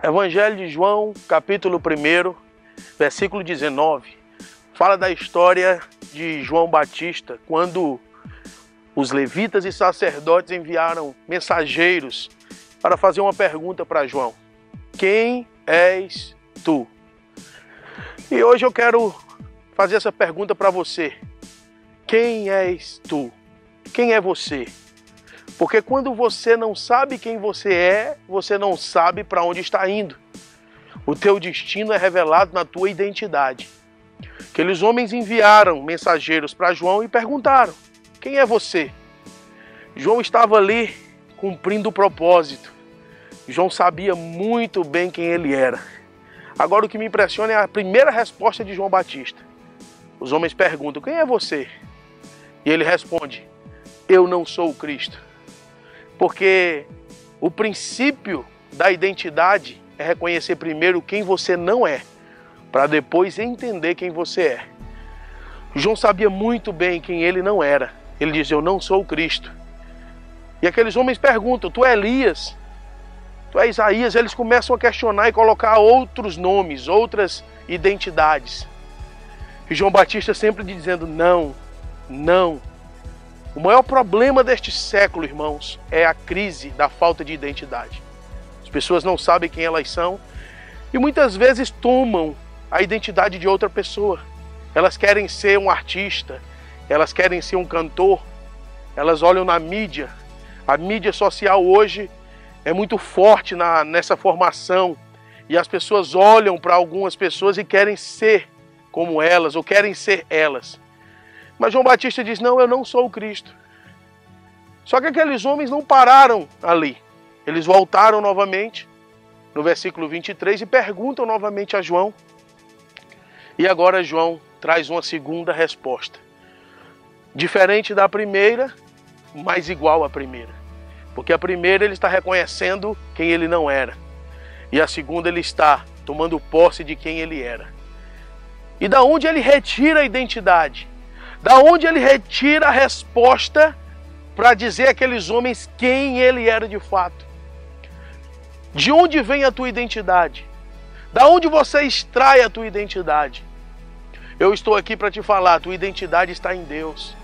Evangelho de João, capítulo 1, versículo 19, fala da história de João Batista, quando os levitas e sacerdotes enviaram mensageiros para fazer uma pergunta para João: Quem és tu? E hoje eu quero fazer essa pergunta para você: Quem és tu? Quem é você? Porque quando você não sabe quem você é, você não sabe para onde está indo. O teu destino é revelado na tua identidade. Aqueles homens enviaram mensageiros para João e perguntaram: Quem é você? João estava ali cumprindo o propósito. João sabia muito bem quem ele era. Agora o que me impressiona é a primeira resposta de João Batista. Os homens perguntam: Quem é você? E ele responde: Eu não sou o Cristo. Porque o princípio da identidade é reconhecer primeiro quem você não é, para depois entender quem você é. João sabia muito bem quem ele não era. Ele diz: Eu não sou o Cristo. E aqueles homens perguntam: Tu é Elias? Tu é Isaías? Eles começam a questionar e colocar outros nomes, outras identidades. E João Batista sempre dizendo: Não, não, o maior problema deste século, irmãos, é a crise da falta de identidade. As pessoas não sabem quem elas são e muitas vezes tomam a identidade de outra pessoa. Elas querem ser um artista, elas querem ser um cantor, elas olham na mídia. A mídia social hoje é muito forte na, nessa formação e as pessoas olham para algumas pessoas e querem ser como elas ou querem ser elas. Mas João Batista diz: Não, eu não sou o Cristo. Só que aqueles homens não pararam ali. Eles voltaram novamente, no versículo 23, e perguntam novamente a João. E agora João traz uma segunda resposta. Diferente da primeira, mas igual à primeira. Porque a primeira ele está reconhecendo quem ele não era. E a segunda ele está tomando posse de quem ele era. E da onde ele retira a identidade? Da onde ele retira a resposta para dizer àqueles homens quem ele era de fato? De onde vem a tua identidade? Da onde você extrai a tua identidade? Eu estou aqui para te falar, a tua identidade está em Deus.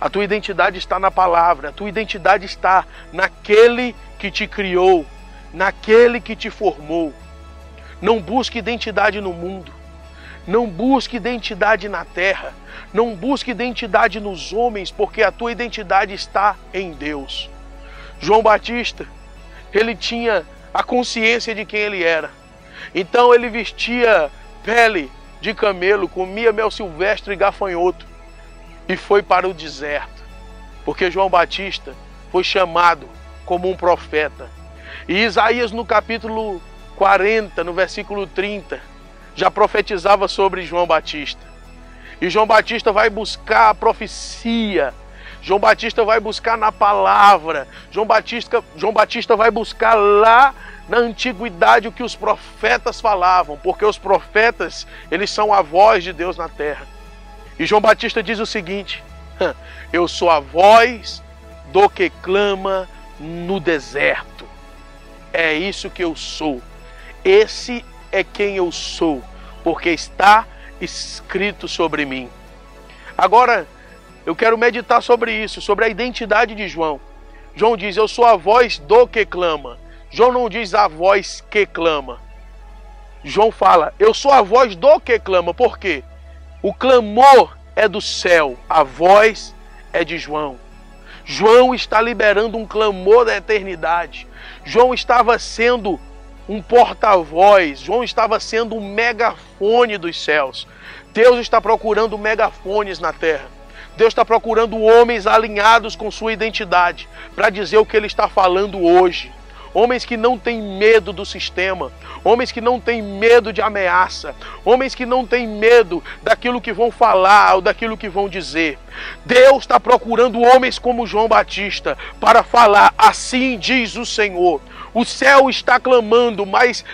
A tua identidade está na palavra, a tua identidade está naquele que te criou, naquele que te formou. Não busque identidade no mundo. Não busque identidade na terra. Não busque identidade nos homens, porque a tua identidade está em Deus. João Batista, ele tinha a consciência de quem ele era. Então ele vestia pele de camelo, comia mel silvestre e gafanhoto e foi para o deserto. Porque João Batista foi chamado como um profeta. E Isaías no capítulo 40, no versículo 30, já profetizava sobre João Batista. E João Batista vai buscar a profecia. João Batista vai buscar na palavra. João Batista, João Batista vai buscar lá na antiguidade o que os profetas falavam, porque os profetas, eles são a voz de Deus na terra. E João Batista diz o seguinte: Eu sou a voz do que clama no deserto. É isso que eu sou. Esse é quem eu sou, porque está escrito sobre mim. Agora, eu quero meditar sobre isso, sobre a identidade de João. João diz: Eu sou a voz do que clama. João não diz a voz que clama. João fala: Eu sou a voz do que clama. Por quê? O clamor é do céu, a voz é de João. João está liberando um clamor da eternidade. João estava sendo um porta-voz, João estava sendo um megafone dos céus. Deus está procurando megafones na terra. Deus está procurando homens alinhados com sua identidade para dizer o que ele está falando hoje. Homens que não têm medo do sistema, homens que não têm medo de ameaça, homens que não têm medo daquilo que vão falar ou daquilo que vão dizer. Deus está procurando homens como João Batista para falar: assim diz o Senhor. O céu está clamando, mas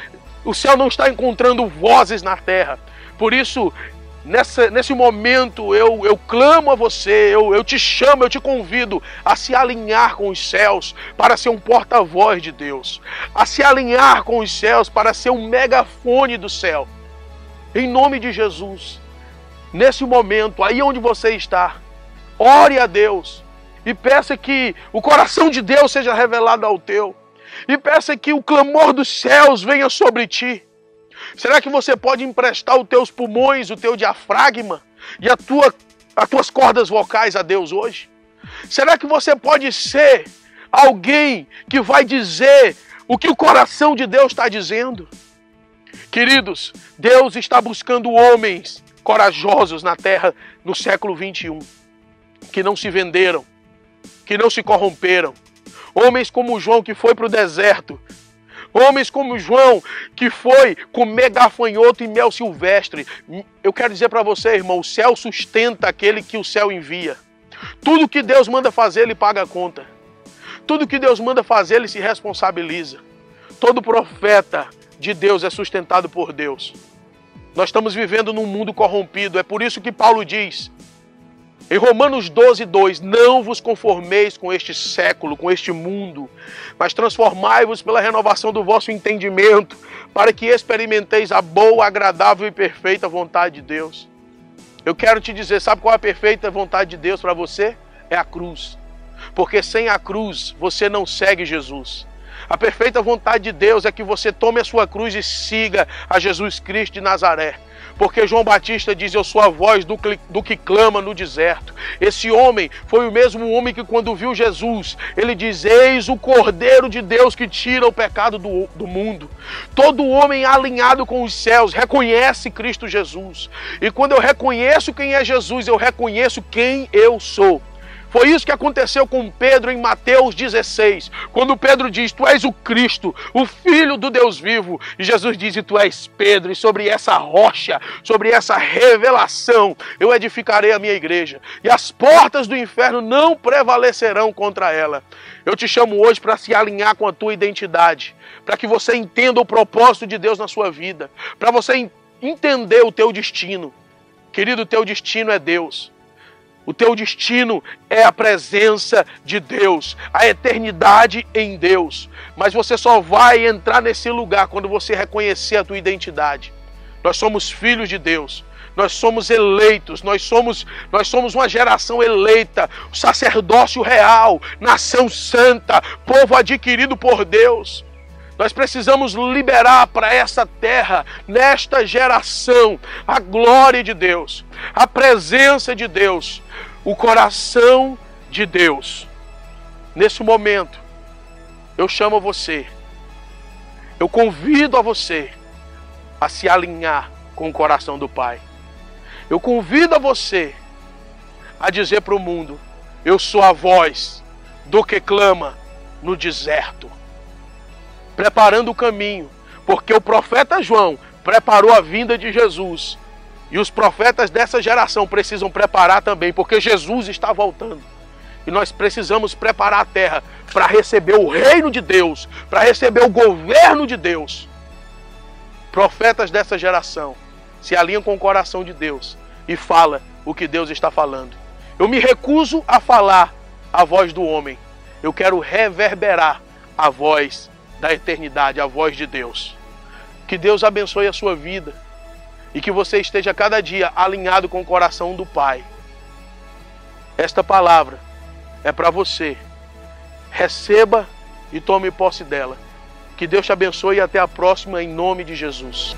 o céu não está encontrando vozes na terra. Por isso, nessa, nesse momento eu, eu clamo a você, eu, eu te chamo, eu te convido a se alinhar com os céus para ser um porta-voz de Deus, a se alinhar com os céus para ser um megafone do céu. Em nome de Jesus, nesse momento, aí onde você está, ore a Deus e peça que o coração de Deus seja revelado ao teu, e peça que o clamor dos céus venha sobre ti Será que você pode emprestar os teus pulmões, o teu diafragma e a tua, as tuas cordas vocais a Deus hoje? Será que você pode ser alguém que vai dizer o que o coração de Deus está dizendo? Queridos, Deus está buscando homens corajosos na terra no século 21, que não se venderam, que não se corromperam. Homens como João que foi para o deserto, Homens como João, que foi comer gafanhoto e mel silvestre. Eu quero dizer para você, irmão, o céu sustenta aquele que o céu envia. Tudo que Deus manda fazer, ele paga a conta. Tudo que Deus manda fazer, ele se responsabiliza. Todo profeta de Deus é sustentado por Deus. Nós estamos vivendo num mundo corrompido, é por isso que Paulo diz: em Romanos 12, 2: Não vos conformeis com este século, com este mundo, mas transformai-vos pela renovação do vosso entendimento, para que experimenteis a boa, agradável e perfeita vontade de Deus. Eu quero te dizer: sabe qual é a perfeita vontade de Deus para você? É a cruz. Porque sem a cruz você não segue Jesus. A perfeita vontade de Deus é que você tome a sua cruz e siga a Jesus Cristo de Nazaré. Porque João Batista diz: Eu sou a voz do, do que clama no deserto. Esse homem foi o mesmo homem que, quando viu Jesus, ele diz: Eis o Cordeiro de Deus que tira o pecado do, do mundo. Todo homem alinhado com os céus reconhece Cristo Jesus. E quando eu reconheço quem é Jesus, eu reconheço quem eu sou. Foi isso que aconteceu com Pedro em Mateus 16, quando Pedro diz: Tu és o Cristo, o Filho do Deus vivo. E Jesus diz: Tu és Pedro, e sobre essa rocha, sobre essa revelação, eu edificarei a minha igreja, e as portas do inferno não prevalecerão contra ela. Eu te chamo hoje para se alinhar com a tua identidade, para que você entenda o propósito de Deus na sua vida, para você entender o teu destino. Querido, o teu destino é Deus. O teu destino é a presença de Deus, a eternidade em Deus. Mas você só vai entrar nesse lugar quando você reconhecer a tua identidade. Nós somos filhos de Deus. Nós somos eleitos, nós somos, nós somos uma geração eleita, sacerdócio real, nação santa, povo adquirido por Deus. Nós precisamos liberar para essa terra, nesta geração, a glória de Deus, a presença de Deus, o coração de Deus. Nesse momento, eu chamo você, eu convido a você a se alinhar com o coração do Pai. Eu convido a você a dizer para o mundo: Eu sou a voz do que clama no deserto preparando o caminho, porque o profeta João preparou a vinda de Jesus. E os profetas dessa geração precisam preparar também, porque Jesus está voltando. E nós precisamos preparar a terra para receber o reino de Deus, para receber o governo de Deus. Profetas dessa geração se alinham com o coração de Deus e fala o que Deus está falando. Eu me recuso a falar a voz do homem. Eu quero reverberar a voz da eternidade, a voz de Deus. Que Deus abençoe a sua vida e que você esteja cada dia alinhado com o coração do Pai. Esta palavra é para você. Receba e tome posse dela. Que Deus te abençoe e até a próxima, em nome de Jesus.